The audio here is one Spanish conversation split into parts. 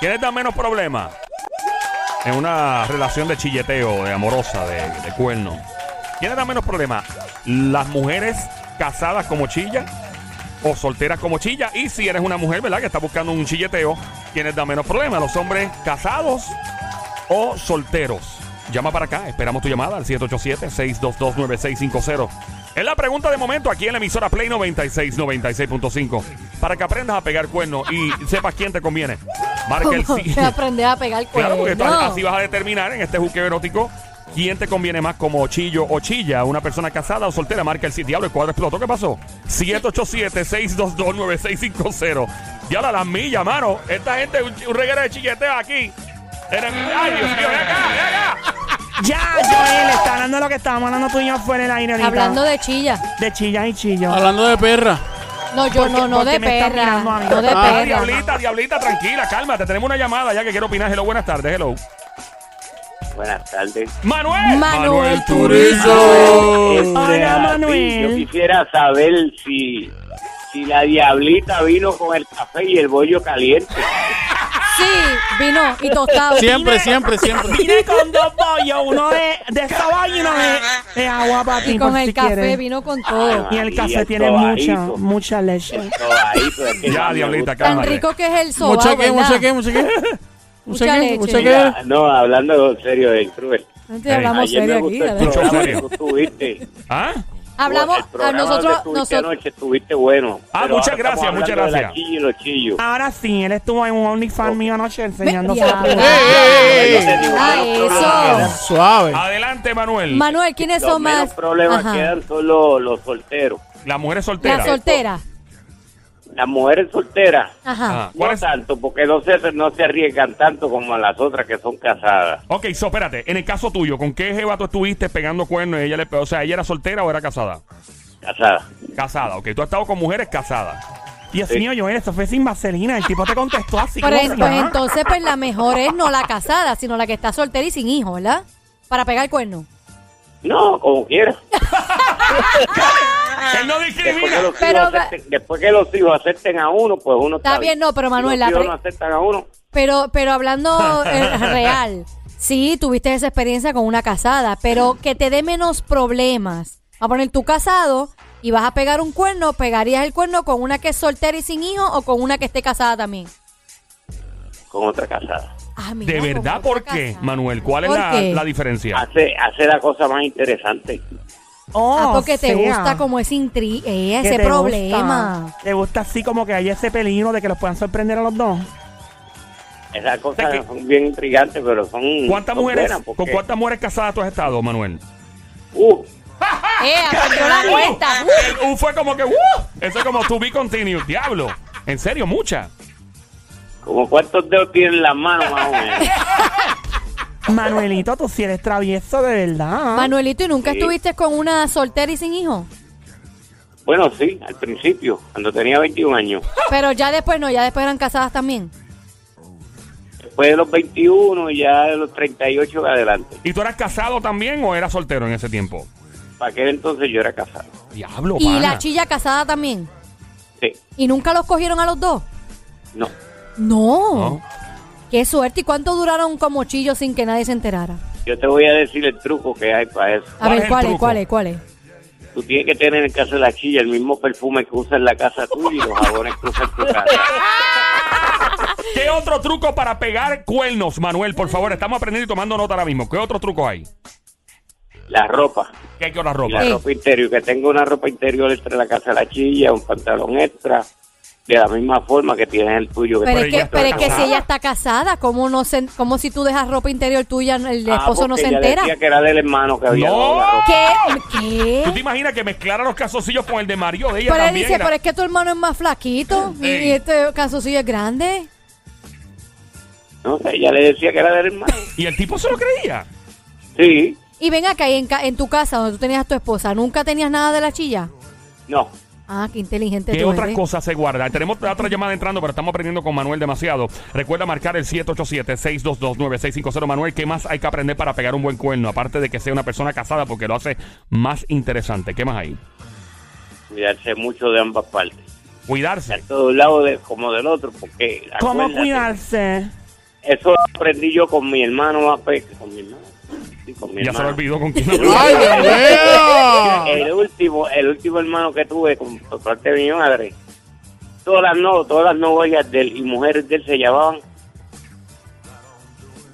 ¿Quiénes dan menos problemas? En una relación de chilleteo, de amorosa, de, cuerno. ¿Quiénes dan menos problemas? ¿Las mujeres casadas como chilla? ¿O solteras como chilla? Y si eres una mujer, ¿verdad? Que está buscando un chilleteo, ¿quiénes dan menos problemas? ¿Los hombres casados o solteros? Llama para acá, esperamos tu llamada al 787-622-9650. Es la pregunta de momento aquí en la emisora Play 96, 96.5. Para que aprendas a pegar cuernos y sepas quién te conviene. Marca el sí. Te aprendes a pegar Claro, porque tú cuernos. así vas a determinar en este juqueo erótico quién te conviene más como chillo o chilla, una persona casada o soltera. Marca el sí. Diablo, el cuadro explotó. ¿Qué pasó? 787-622-9650. Diablo, las millas, mano. Esta gente, un, un reguero de chilleteo aquí. Era- Ay, Dios mío, ven acá, ven acá. Ya, Joel, está hablando de lo que estábamos hablando tú y yo fuera del aire ahorita. Hablando de chilla. de chillas y chillos. Hablando de perra. No, yo ¿Por qué- no, no de perra. No de Ah, Ah, perra. diablita, diablita, tranquila, cálmate. Tenemos una llamada ya que quiero opinar. Hello, buenas tardes, hello. Buenas tardes. Manuel. Manuel Turizo. Este, Hola, así, Manuel. Yo quisiera saber si, si la diablita vino con el café y el bollo caliente. Sí, vino y tostado. Siempre, siempre, siempre. Vine con dos bollos, uno de, de soba y uno de, de agua para ti, Y con por el si café quieres. vino con todo. Y el café el tiene mucha, sobadito. mucha leche. Sobadito, es que Ya, me diablita, gusta. Tan cálmate. rico que es el soba, Mucha que, ¿verdad? mucha que, mucha que. Mucha Mucha que, leche. mucha que. Mira, no, hablando en serio del cruel. Antes hablamos Ayer me serio aquí. gustó el ¿verdad? Mucho programa serio. que tú tuviste. ¿Ah? Hablamos a nosotros, nosotros. anoche estuviste bueno. Ah, muchas ahora gracias, muchas gracias. la. Ahora sí, él estuvo en un OnlyFans mío anoche enseñándose. diablo. a- ¡Ey, ey, Entonces, ey! digo, Ah, eso. Suave. Adelante, Manuel. Manuel, ¿quiénes Los son menos más? problemas Ajá. quedan son los, los solteros. Las mujeres La solteras. Soltera. Las mujeres solteras, Ajá. Ah, ¿cuál no es? tanto, porque no se, no se arriesgan tanto como las otras que son casadas. Ok, so, espérate. En el caso tuyo, ¿con qué jeva tú estuviste pegando cuernos? y Ella le, o sea, ¿ella era soltera o era casada? Casadas. Casada, ok. Tú has estado con mujeres casadas. Dios Sí. mío, Joel, esto fue sin vaselina. El tipo te contestó así. Pero en- pues entonces, pues la mejor es no la casada, sino la que está soltera y sin hijo, ¿verdad? Para pegar el cuerno. No, como quiera. Él no Después que, discrimina. los Pero- hijos acepten, después que los hijos acepten a uno, pues uno está, Está bien, no, pero Manuel, Si los hijos no aceptan a uno, Pero, pero hablando eh, real, sí, tuviste esa experiencia con una casada, pero que te dé menos problemas. A poner tú casado y vas a pegar un cuerno, pegarías el cuerno con una que es soltera y sin hijo o con una que esté casada también. con otra casada. Ah, mira, ¿De verdad por qué, casada. Manuel? ¿Cuál es ¿Por la, la diferencia? Hace, hace la cosa más interesante. Oh, Ah, porque te sea, gusta como ese intri eh, ese te problema. gusta. Te gusta así como que hay ese peligro de que los puedan sorprender a los dos. Esas O cosas sea son bien intrigantes, pero son. ¿Cuántas son mujeres, buenas ¿Con cuántas mujeres casadas tú has estado, Manuel? Uh, Eh, aprendió la cuenta. Uh, El U fue como que, ¡uh! Eso es como to be continued. Diablo. En serio, muchas. como cuántos dedos tienen las manos más o menos. Manuelito, tú si eres travieso de verdad. Manuelito, ¿y nunca Sí. estuviste con una soltera y sin hijo? bueno, sí, al principio, cuando tenía 21 años. Pero ya después no, ya después eran casadas también. Después de los 21 y ya de los 38 en adelante. ¿Y tú eras casado también o eras soltero en ese tiempo? Para aquel entonces yo era casado. Diablo, Y pana. la chilla casada también. Sí, ¿Y nunca los cogieron a los dos? no. No. ¿No? Qué suerte. ¿Y cuánto duraron como chillos sin que nadie se enterara? Yo te voy a decir el truco que hay para eso. A ¿Cuál es ver, el ¿cuál es? ¿Cuál es? ¿Cuál es? Tú tienes que tener en casa de la chilla el mismo perfume que usa en la casa tuya y los jabones que usa en tu casa. ¿Qué otro truco para pegar cuernos, Manuel? Por favor, estamos aprendiendo y tomando nota ahora mismo. ¿Qué otro truco hay? La ropa. ¿Qué hay otra Y ropa? la ropa interior. Que tenga una ropa interior entre la casa de la chilla, un pantalón extra. De la misma forma que tienes el tuyo. Que Pero, es que, pero es que si ella está casada, ¿cómo, no se, ¿cómo si tú dejas ropa interior tuya, el Ah, esposo no se ella entera? decía que era del hermano que había No. ropa. ¿Qué? ¿Tú te ¿Qué? imaginas que mezclara los calzoncillos con el de Mario de ella Pero él también? dice, Era- pero es que tu hermano es más flaquito y, este calzoncillo es grande. No sé, ella le decía que era del hermano. Y el tipo se lo creía. Sí, Y ven acá, y en, ca- en tu casa donde tú tenías a tu esposa, ¿nunca tenías nada de la chilla? no. Ah, qué inteligente ¿Qué tú otras eres. cosas se guardan? Tenemos otra llamada entrando, pero estamos aprendiendo con Manuel demasiado. Recuerda marcar el 787-622-9650. Manuel, ¿qué más hay que aprender para pegar un buen cuerno? Aparte de que sea una persona casada, porque lo hace más interesante. ¿Qué más hay? Cuidarse mucho de ambas partes. Cuidarse. Tanto de un lado de, como del otro, porque... ¿Cómo cuidarse? eso lo aprendí yo con mi hermano. Con mi hermano. Con mi Ya se olvidó con quién ¡Ay, Dios mío! El último, el último hermano que tuve con, por parte de mi madre, todas las no, todas las novias de él y mujeres de él se llamaban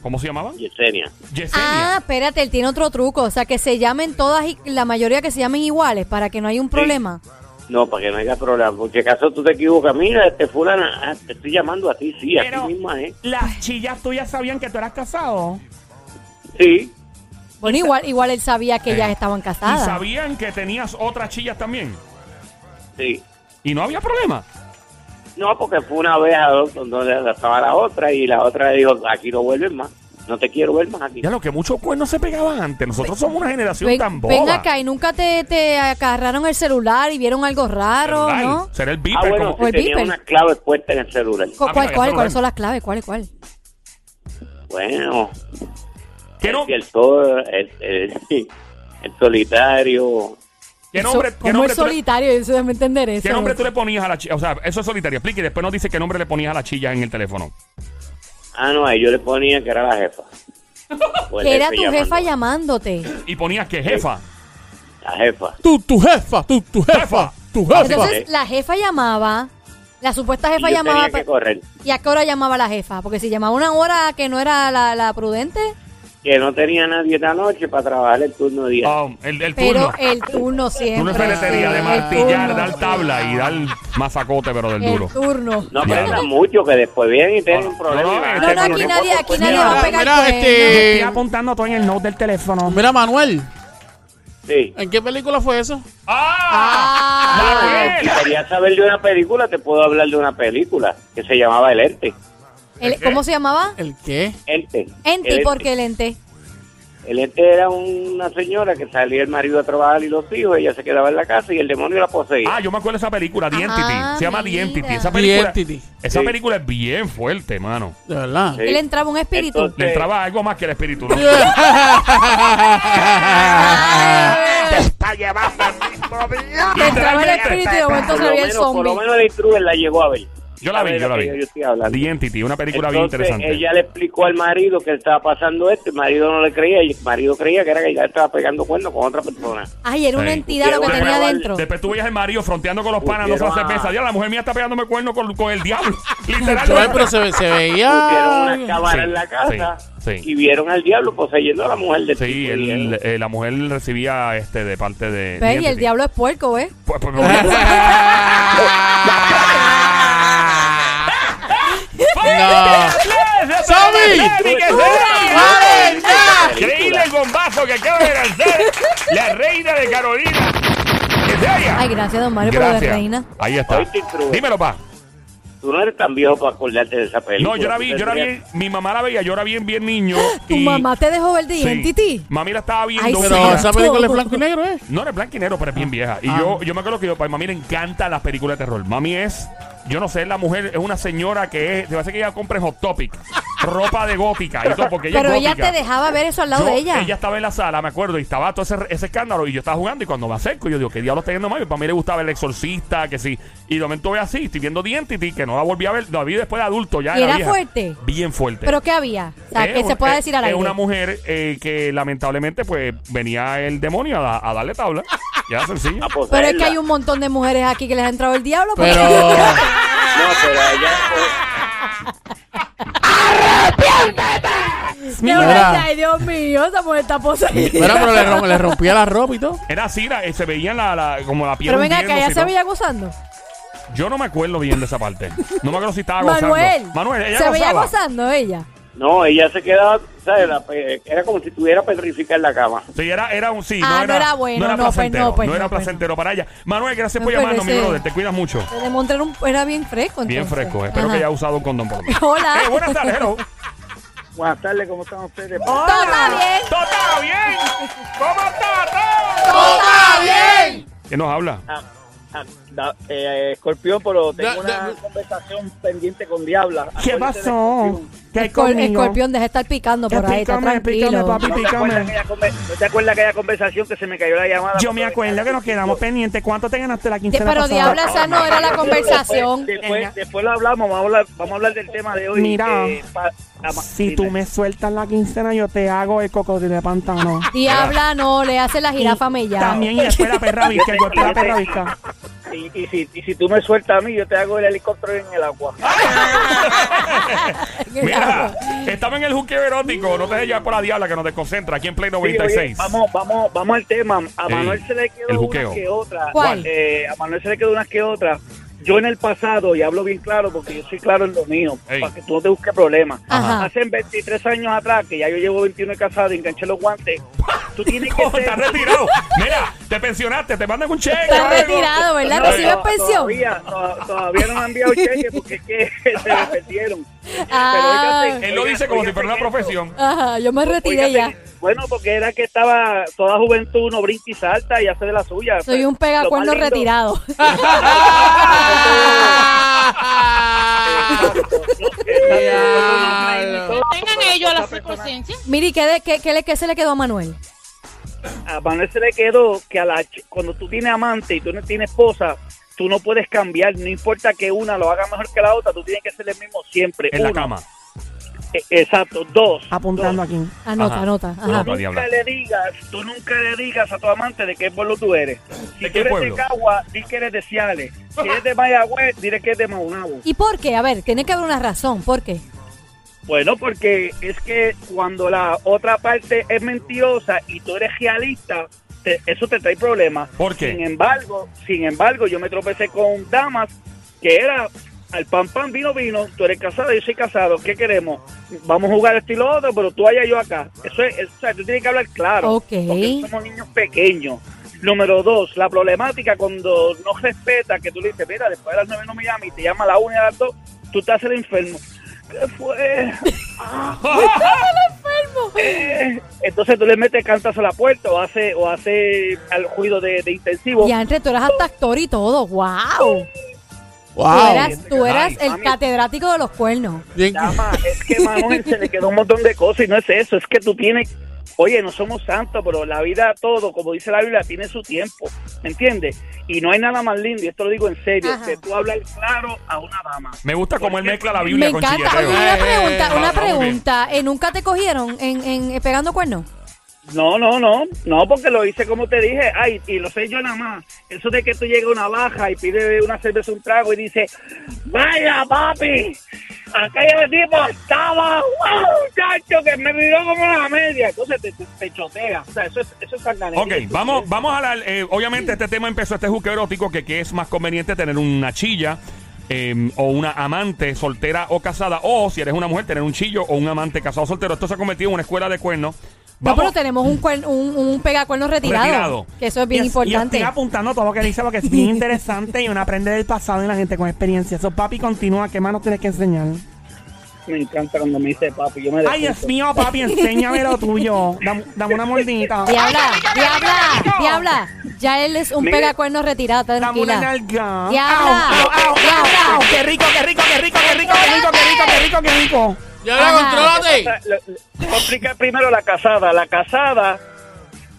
¿Cómo se llamaba? Yesenia. Ah, Yesenia. espérate, él tiene otro truco. O sea, que se llamen todas, y la mayoría que se llamen iguales para que no haya un problema. No, para que no haya problema. Porque acaso tú te equivocas. Mira, este fulana, ah, te estoy llamando a ti, sí, a ti misma, ¿eh? las chillas tuyas sabían que tú eras casado. Sí, Bueno, igual, igual él sabía que Eh, ellas estaban ¿Y casadas. sabían que tenías otras chillas también? sí. ¿Y no había problema? No, porque fue una vez a dos donde estaba la otra y la otra le dijo, aquí no vuelves más. No te quiero ver más aquí. Ya lo que muchos cuernos se pegaban antes. Nosotros somos una generación Ven, tan boba. ven acá y nunca te, te agarraron el celular y vieron algo raro, Celular. ¿no? Será el Ah, beeper bueno, como... O el tenía beeper. unas claves puestas en el celular. ¿Cu- Ah, ¿Cuál, cuál. ¿Cuáles son las claves? ¿Cuál, cuál? Bueno, ¿Qué, no- el, el, el, el- el solitario. qué nombre, qué ¿Cómo nombre es tú le- solitario? Eso déjame entender eso. qué nombre tú le ponías a la chilla? O sea, eso es solitario. Explique y después nos dice qué nombre le ponías a la chilla en el teléfono. Ah, no, ahí yo le ponía que era la jefa. Pues Que era tu jefa llamándote. Y ponías que jefa. La jefa. Tú, tu jefa, tú, tu jefa, tu jefa. Entonces, la jefa llamaba, la supuesta jefa Y yo llamaba. tenía que pe- correr. ¿Y a qué hora llamaba la jefa? Porque si llamaba una hora que no era la, la prudente, Que no tenía nadie esta noche para trabajar el turno de día. Oh, el, el pero turno. el turno siempre. Turno de ferretería, de martillar, turno, dar tabla y dar mazacote, pero del El duro. turno. No aprendan mucho, que después vienen y tienen No, un problema. no, no, No, no, aquí nadie, aquí nadie Mira, va a pegar mira, este- Estoy apuntando todo en el note del teléfono. Mira, Manuel, Sí. ¿en qué película fue eso? ¡Ah! Ah, Si Manuel! querías saber de una película, te puedo hablar de una película que se llamaba El Ente. El- ¿Cómo se llamaba? ¿El qué? Ente. Enti, El porque el ente. El ente era una señora que salía el marido a trabajar y los hijos, ella se quedaba en la casa y el demonio la poseía. Ah, yo me acuerdo de esa película, The Ah, Entity. Se llama The mira. Entity. Esa The película, Entity. esa Sí. película es bien fuerte, mano. De verdad. Sí. Él entraba un espíritu. Entonces- Le entraba algo más que el espíritu, ¿no? Ay, está llevando el mismo día. Le entraba el espíritu y de momento por, lo salía el menos, por lo zombie. menos el intruder la llegó a ver. Yo la vi, ¿Sabes yo la de vi. The Entity, una película bien interesante. Ella le explicó al marido que estaba pasando esto, el marido no le creía y el marido creía que era que ella estaba pegando cuernos con otra persona. Ay, era una Sí. entidad lo que Después- tenía adentro. Después tú veías el marido fronteando con los panas, no se Pusieron a- cerveza. Ya la mujer mía está pegándome cuerno con, con el diablo. Joel, Literal. pero se, ve- se Pusieron veía. una cámara Sí, en la casa sí, sí. y vieron al diablo poseyendo a la mujer del Sí, tipo. él- eh, la mujer recibía este de parte de. ¿Ves? The Y el Entity. diablo es puerco, ¿ves? Pues, pues, No. ¡Sammy! ¡Sammy, que ¡Vale, ya! Increíble el bombazo que acaba de lanzar la reina de Carolina. Que se haya. Ay, gracias, don Mario, por lo de Gracias. reina. Ahí está. Oíste. Dímelo, pa. Tú no eres tan viejo para acordarte de esa película. No, yo la vi, Tú yo la vi. tendrías- Mi mamá la veía, yo era bien, bien niño. ¿Tu y- mamá te dejó ver The Sí. Entity? Mami la estaba viendo. Ay, sí. Pero esa película es blanco y negro, ¿eh? No, no es blanco y negro, pero es bien vieja. Y Ah. yo, yo me acuerdo que yo, a mami le encantan las películas de terror. Mami es, yo no sé, la mujer es una señora que es, se hace que ella compra en Hot Topic ropa de gótica y todo, porque ella Pero es ella gótica. te dejaba ver eso al lado Yo- de ella. estaba en la sala, me acuerdo, y estaba todo ese, ese escándalo, y yo estaba jugando, y cuando me acerco, yo digo, ¿qué diablos está viendo mami? Para mí le gustaba el exorcista, que sí. Y de momento ve así, estoy viendo The Entity, que no la volví a ver, la vi después de adulto, ya ¿Y era vieja. fuerte? Bien fuerte. ¿Pero qué había? O sea, Es que se pueda es- decir al Es aire. una mujer eh, que lamentablemente pues venía el demonio a, a darle tabla. Ya sencillo. a Pero es que hay un montón de mujeres aquí que les ha entrado el diablo. porque- Pero. No, pero ella... Mira. Ay, Dios mío, esa mujer está poseída. Mira, pero le, rom- le rompía la ropa y todo. Era así, la- eh, se veía la, la- como la piel Pero venga, que hundiéndose ella y se todo. veía gozando. Yo no me acuerdo bien de esa parte. No me acuerdo si estaba gozando. Manuel. Manuel, ella se veía gozaba. gozando ella. No, ella se quedaba, ¿sabes? La pe- era como si estuviera petrificada en la cama. Sí, era, era un sí. Ah, no, no era bueno, No era no, pues placentero. no, pues no era no, pues placentero para ella. Manuel, gracias No, por pues llamarnos, mi ese- brother. Te cuidas mucho. El de Montreal un- era bien fresco. Bien entonces. fresco. Espero Ajá. que haya usado un condón por lo menos. Hola. Eh, buenas tardes, hello. Buenas tardes, ¿cómo están ustedes? Todo está bien. ¿Todo está bien? ¿Cómo está todo? Todo está bien. ¿Quién nos habla? Ah, ah, da- eh, Escorpión, pero tengo Da- una da- conversación pendiente con Diabla. ¿Qué pasó? Escorpión. ¿Qué hay Escor- conmigo? escorpión, deja de estar picando por ahí, está Pícame, pícame, tranquilo. papi. ¿No te, acuerdas Pícame. aquella conver- ¿No te acuerdas aquella conversación que se me cayó la llamada? Yo me acuerdo que nos quedamos pendientes. ¿Cuánto te ganaste la quincena pero pasada? diabla, esa no era la conversación. Después, después, después lo hablamos, vamos a hablar, vamos a hablar del tema de hoy. Mira. Eh, Si dime. tú me sueltas la quincena, yo te hago el cocodrilo de pantano. Diabla, no, le hace la jirafa mellada. También y después la perra visca, golpe de la perra visca. Y, y si, y si tú me sueltas a mí, yo te hago el helicóptero en el agua. Mira, estamos en el juqueo erótico. No te dejes llevar por la diabla que nos desconcentra aquí en Play Sí, oye, 96. vamos, vamos, vamos al tema. A Ey, Manuel se le quedó una que otra. ¿Cuál? Eh, a Manuel se le quedó una que otra. Yo en el pasado, y hablo bien claro porque yo soy claro en lo mío, Ey. para que tú no te busques problemas. Ajá. Hace 23 años atrás, que ya yo llevo 21 de casado y enganché los guantes, tú tienes que ser... estás retirado. Mira, te pensionaste, te mandan un cheque. Estás retirado, ¿verdad? No, ¿Recibes pensión? Todavía, to- todavía no me han enviado cheque porque es que se me perdieron. Ah. Pero Él lo dice como si fuera una profesión. Ajá, yo me retiré ya. Bueno, porque era que estaba toda juventud, uno brinca y salta y hace de la suya. Soy un Lo más pegacuerno retirado. Tengan ellos la paciencia. Miri, ¿qué, de- qué, qué le, ¿qué se le quedó a Manuel? A Manuel se le quedó que a la cuando tú tienes amante y tú no tienes esposa, tú no puedes cambiar, no importa que una lo haga mejor que la otra, tú tienes que ser el mismo siempre. En la cama. Eh, exacto, dos. Apuntando dos. aquí. Anota, Ajá. anota. Tú Ajá. no, Nunca le digas, tú nunca le digas a tu amante de qué pueblo tú eres. Si ¿De tú qué eres pueblo? de Cagua, di que eres de Ciales. Si eres de Mayagüez, diré que es de Maunabo. ¿Y por qué? A ver, tiene que haber una razón. ¿Por qué? Bueno, porque es que cuando la otra parte es mentirosa y tú eres realista, te- eso te trae problemas. ¿Por qué? Sin embargo, sin embargo, yo me tropecé con damas que era al pan pan vino vino, tú eres casado, yo soy casado, ¿qué queremos? Vamos a jugar esto y lo otro, pero tú allá yo acá. Eso es, es- o sea, tú tienes que hablar claro. Ok. Porque somos niños pequeños. Número dos, la problemática cuando no respeta que tú le dices, mira, después de las nueve no me llama y te llama a la una y a las dos, tú te haces el enfermo. ¿Qué fue? Eh, entonces tú le metes cantas a la puerta o hace o hace al ruido de, de intensivo. Y antes tú eras hasta actor y todo. ¡Wow! Tú Wow. eras, tú eras el Mami. catedrático de los cuernos. Bien- Llama, es que Manuel se le quedó un montón de cosas y no es eso, es que tú tienes, oye, no somos santos, pero la vida todo, como dice la Biblia, tiene su tiempo, ¿me entiendes? Y no hay nada más lindo, y esto lo digo en serio, Ajá. que tú hablar claro a una dama. Me gusta cómo él mezcla la Biblia Me con encanta. Oye, una pregunta, eh, una pregunta. ¿Eh, ¿Nunca te cogieron en, en eh, pegando cuernos? No, no, no, no, porque lo hice como te dije, ay, y lo sé yo nada más. Eso de que tú llegas a una baja y pides una cerveza, un trago y dices, vaya papi, aquella tipo estaba, wow, muchacho, que me miró como una media. Entonces te, te, te chotea. O sea, eso es, eso es. Ok, vamos, vamos a hablar. eh, obviamente, este tema empezó este juqueo erótico que, que es más conveniente tener una chilla eh, o una amante soltera o casada. O si eres una mujer, tener un chillo o un amante casado o soltero. Esto se ha convertido en una escuela de cuernos. No, Vamos- pero tenemos un, cuern- un, un pegacuernos retirado, Retirado. Que eso es bien Y es- Y importante. estoy apuntando todo lo que dice porque es bien interesante y uno aprende del pasado y la gente con experiencia. Eso, papi, continúa. ¿Qué más nos tienes que enseñar? Me encanta cuando me dice papi, yo me Ay, Dios despunto. mío, papi, enséñame lo tuyo. Dame, dame una mordita. Diabla, diabla, diabla. Ya él es un Mire. pegacuernos retirado, Dame una tranquila. nalga. Diabla, Au, au, au, diabla. au, au. Qué rico, qué rico, qué rico, qué rico, qué rico, qué rico, qué rico, qué rico. Ya Voy a explicar primero la casada. La casada,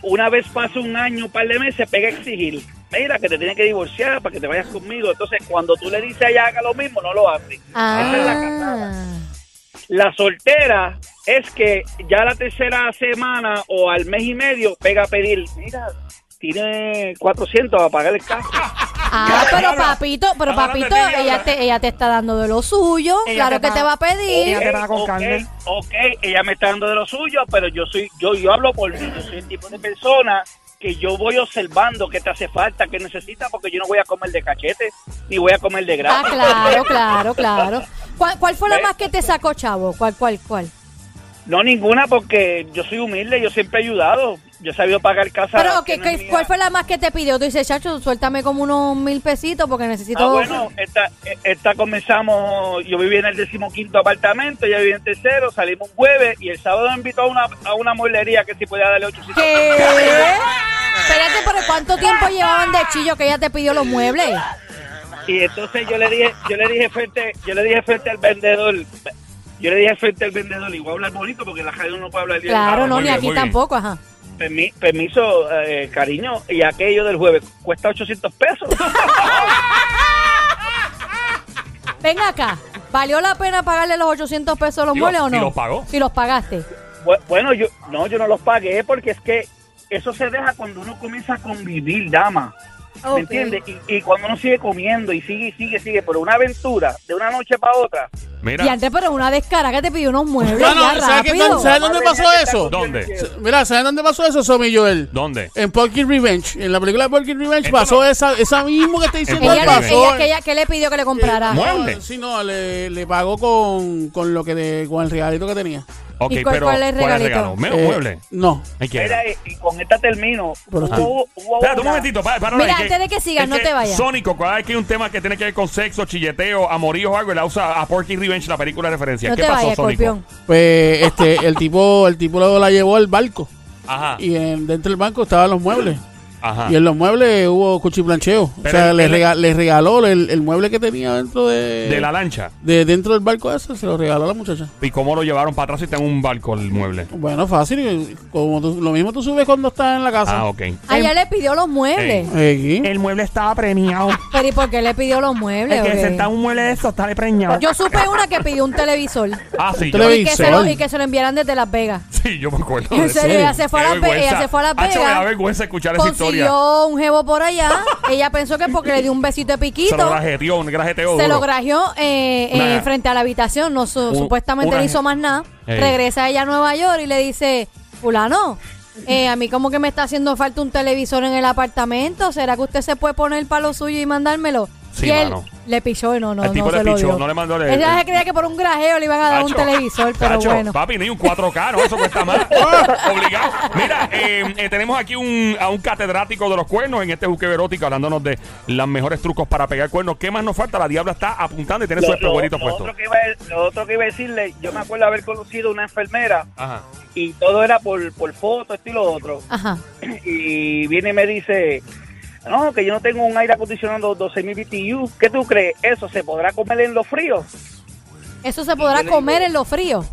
una vez pasa un año, un par de meses, pega a exigir. Mira, que te tiene que divorciar para que te vayas conmigo. Entonces, cuando tú le dices a ella haga lo mismo, no lo hace. Esa es la casada. Ah. La soltera es que ya la tercera semana o al mes y medio pega a pedir, mira, tiene 400 a pagar el carro. Ah, pero papito, pero Ahora te papito, ella te, ella te está dando de lo suyo. Ella claro te que va- te va a pedir. Ella te va con ok, carne. ok, ella me está dando de lo suyo, pero yo soy, yo, yo hablo por mí, yo soy el tipo de persona que yo voy observando qué te hace falta, qué necesitas, porque yo no voy a comer de cachete, ni voy a comer de Ah, grasa. claro, claro, claro. ¿Cuál, cuál fue la ¿Ves? más que te sacó, chavo? ¿Cuál, cuál, cuál? No ninguna, porque yo soy humilde, yo siempre he ayudado, yo he sabido pagar casa. Pero, que ¿qué- no qué- es mía. ¿cuál fue la más que te pidió? Tú dices, chacho, suéltame como unos mil pesitos porque necesito... Ah, bueno, esta, esta comenzamos, yo vivía en el decimoquinto apartamento, ella vivía en tercero, salimos un jueves y el sábado me invitó a una, a una mueblería que si podía darle 800 ¿Qué? Espérate, pero ¿cuánto tiempo llevaban de chillo que ella te pidió los muebles? Y entonces yo le dije, yo le dije frente, yo le dije frente al vendedor, yo le dije frente al vendedor, a hablar bonito porque la radio no puede hablar bien. Claro, Ah, no, ni aquí tampoco, ajá. Permi- permiso, eh, cariño, y aquello del jueves cuesta 800 pesos. Ven acá. ¿Valió la pena pagarle los 800 pesos a los muebles o si no? los pagó. Si los pagaste. Bu- Bueno, yo no, yo no los pagué porque es que eso se deja cuando uno comienza a convivir, dama. Ok. ¿Me entiendes? Y, y cuando uno sigue comiendo y sigue y sigue, sigue, pero una aventura de una noche para otra. Mira. Y antes, pero una descara que te pidió unos muebles. Bueno, ya ¿sabes qué rápido. tal- ¿sabes dónde pasó eso? ¿Dónde? Mira, ¿sabes dónde pasó eso, Somi Joel? ¿Dónde? En Porky Revenge. En la película de Porky Revenge pasó no- esa, esa mismo que está diciendo. Ella pasó. ella- que ella- ¿Qué le pidió que le comprara? Mue- ¿Mueble? Sí, no, le, le pagó con, con lo que de, con el regalito que tenía. Ok, ¿Y cuál- pero cuál es el regalito? regalo? ¿Me- Eh, mueble? No. Hay que Mira, y, con esta termino. Pero Hubo, hubo Espérate un momentito, para, para, Mira, es antes de que sigas, es no te vayas. Sónico, cada vez que hay un tema que tiene que ver con sexo, chilleteo, amoríos o algo, él la usa a Porky Revenge, la película de referencia. No ¿Qué te pasó, vayas, Sónico? Pues este, el tipo, el tipo luego la llevó al barco. Ajá, Y en- dentro del banco estaban los muebles. Ajá. Y en los muebles hubo cuchiplancheo. O Pero sea, él- le, él- rega- le regaló el, el mueble que tenía dentro de, De la lancha. de dentro del barco ese, se lo regaló a la muchacha. ¿Y cómo lo llevaron para atrás si está en un barco el mueble? Bueno, fácil. Como tú- lo mismo tú subes cuando estás en la casa. Ah, ok. A ella le pidió los muebles. Aquí. El mueble estaba premiado. Pero ¿y por qué le pidió los muebles? El que se está en un mueble de esos está preñado. Yo supe una que pidió un televisor. Ah, sí, yo, Televi- Y que, se lo, Televisor. y que se lo enviaran desde Las Vegas. sí, yo me acuerdo. En de eso. serio, ella se fue a Las Ve- vergüenza. ella se fue a Las Hacho, me da Vegas. vergüenza escuchar esa historia. Consiguió un jevo por allá. Ella pensó que porque le dio un besito de Se piquito. lo grajeteó, un grajeteo Se lo grajeó eh, eh, frente a la habitación. No, su- Un- supuestamente no hizo más nada. Regresa ella a Nueva York y le dice: Fulano, eh, a mí como que me está haciendo falta un televisor en el apartamento. ¿Será que usted se puede poner para lo suyo y mandármelo? Sí, y él mano. le pichó y no, no, El tipo no le se lo pichó, dio. no le mandó el- Ella el- se creía que por un grajeo le iban a dar un Tacho, televisor, pero tacho, bueno. Papi, ni un 4K, no, eso cuesta más. Obligado. Mira, eh, eh, tenemos aquí un, a un catedrático de los cuernos en este buque erótico hablándonos de los mejores trucos para pegar cuernos. ¿Qué más nos falta? La diabla está apuntando y tiene su espejuelito puesto. otro que iba a, lo otro que iba a decirle, yo me acuerdo haber conocido una enfermera Ajá. y todo era por, por foto, esto y lo otro. Ajá. Y viene y me dice, no, que yo no tengo un aire acondicionado 12.000 BTU. ¿Qué tú crees? ¿Eso se podrá comer en lo frío? Eso se podrá comer en lo frío.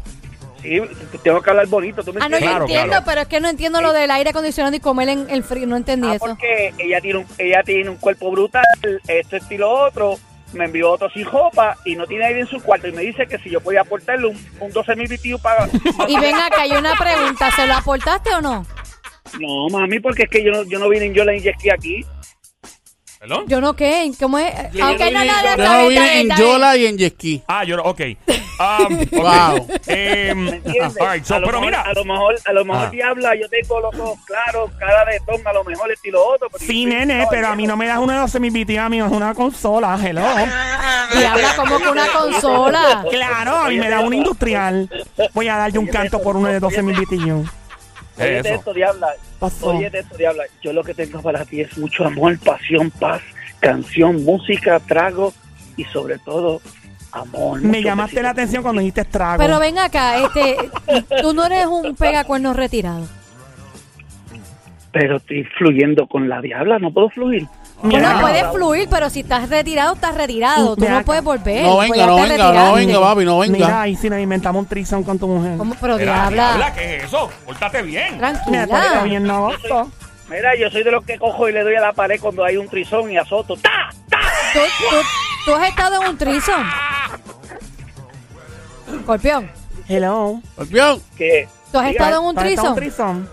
Sí, tengo que hablar bonito, ¿tú me Ah, no, yo? Claro, entiendo, claro. pero es que no entiendo lo del aire acondicionado y comer en el frío. No entendí Ah, eso. porque ella tiene, un, ella tiene un cuerpo brutal, esto, esto y lo otro. Me envió otro sin ropa y no tiene aire en su cuarto. Y me dice que si yo podía aportarle un, un 12.000 BTU para... Y ven acá, hay una pregunta. ¿Se lo aportaste o no? No, mami, porque es que yo no, yo no vine, yo la inyecté aquí. ¿Perdón? Yo no qué, ¿cómo es? Yo Aunque no, no, no, no bien, en. Yola y en Yesquí. Ah, yo no, ok. Um, ok. Wow. Em, ¿Me entiendes? all right, so, a, lo pero mejor, mira. a lo mejor, a lo mejor Ah. diabla, yo tengo los ojos claros, cara de ton, a lo mejor esto y lo otro. pero Sí, nene, pero a mí no me das uno de 12 mil BTU, a mí es una consola, hello. Y habla como que una consola. Claro, a mí me da un industrial. Voy a darle un canto por uno de 12 mil BTU. Oye, Eso. esto, diabla. Pasó. Oye, esto, diabla. Yo lo que tengo para ti es mucho amor, pasión, paz, canción, música, trago y sobre todo amor. Me llamaste la atención cuando dijiste trago. Pero ven acá, este, tú no eres un pegacuernos retirado. Pero estoy fluyendo con la diabla, no puedo fluir. Mira, Bueno, acá. puedes fluir, pero si estás retirado, estás retirado. Tú Mira no puedes volver. No venga, no venga, no venga, papi, no Mira, venga. y si nos inventamos un trison con tu mujer. ¿Cómo? Pero Mira, diabla, diabla, ¿qué es eso? Pórtate bien. Mira, tranquila. bien novoso. Mira, yo soy de los que cojo y le doy a la pared cuando hay un trizón y azoto. ¡Ta! ¡Ta! ¿Tú, tú, tú has estado en un trison. Escorpión, Hello. Escorpión. Que, ¿tú has Diga, estado en un ¿Has estado en trison?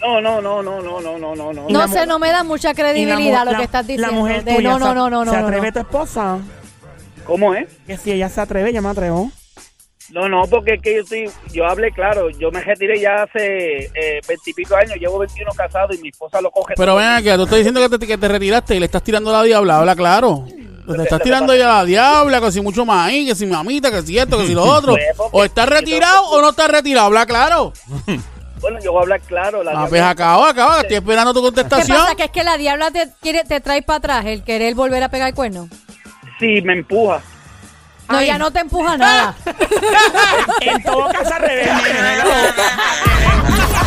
No, no, no, no, no, no, no, no. No, no sé, no me da mucha credibilidad lo que estás diciendo. La mujer tuya, no, no, no, no, ¿Se atreve no. tu esposa? ¿Cómo es? Que si ella se atreve, yo me atrevo. No, no, porque es que yo estoy, yo hablé claro, yo me retiré ya hace eh, veintipico años, llevo 21 casado y mi esposa lo coge. Pero ven acá, tú estás diciendo que te, retiraste y le estás tirando la diabla, habla claro. Te estás tirando ya la diabla, que si mucho maíz, que si mamita, que si esto, que si lo otro. Pues, o estás retirado o no estás retirado, habla claro. Bueno, yo voy a hablar claro. La Ah, pues acaba, acaba, estoy esperando tu ¿Qué contestación. pasa? Que es que la diabla te, quiere, te trae para atrás el querer volver a pegar el cuerno. Sí, me empuja. No, Ay. ya no te empuja nada. En todo caso, al revés.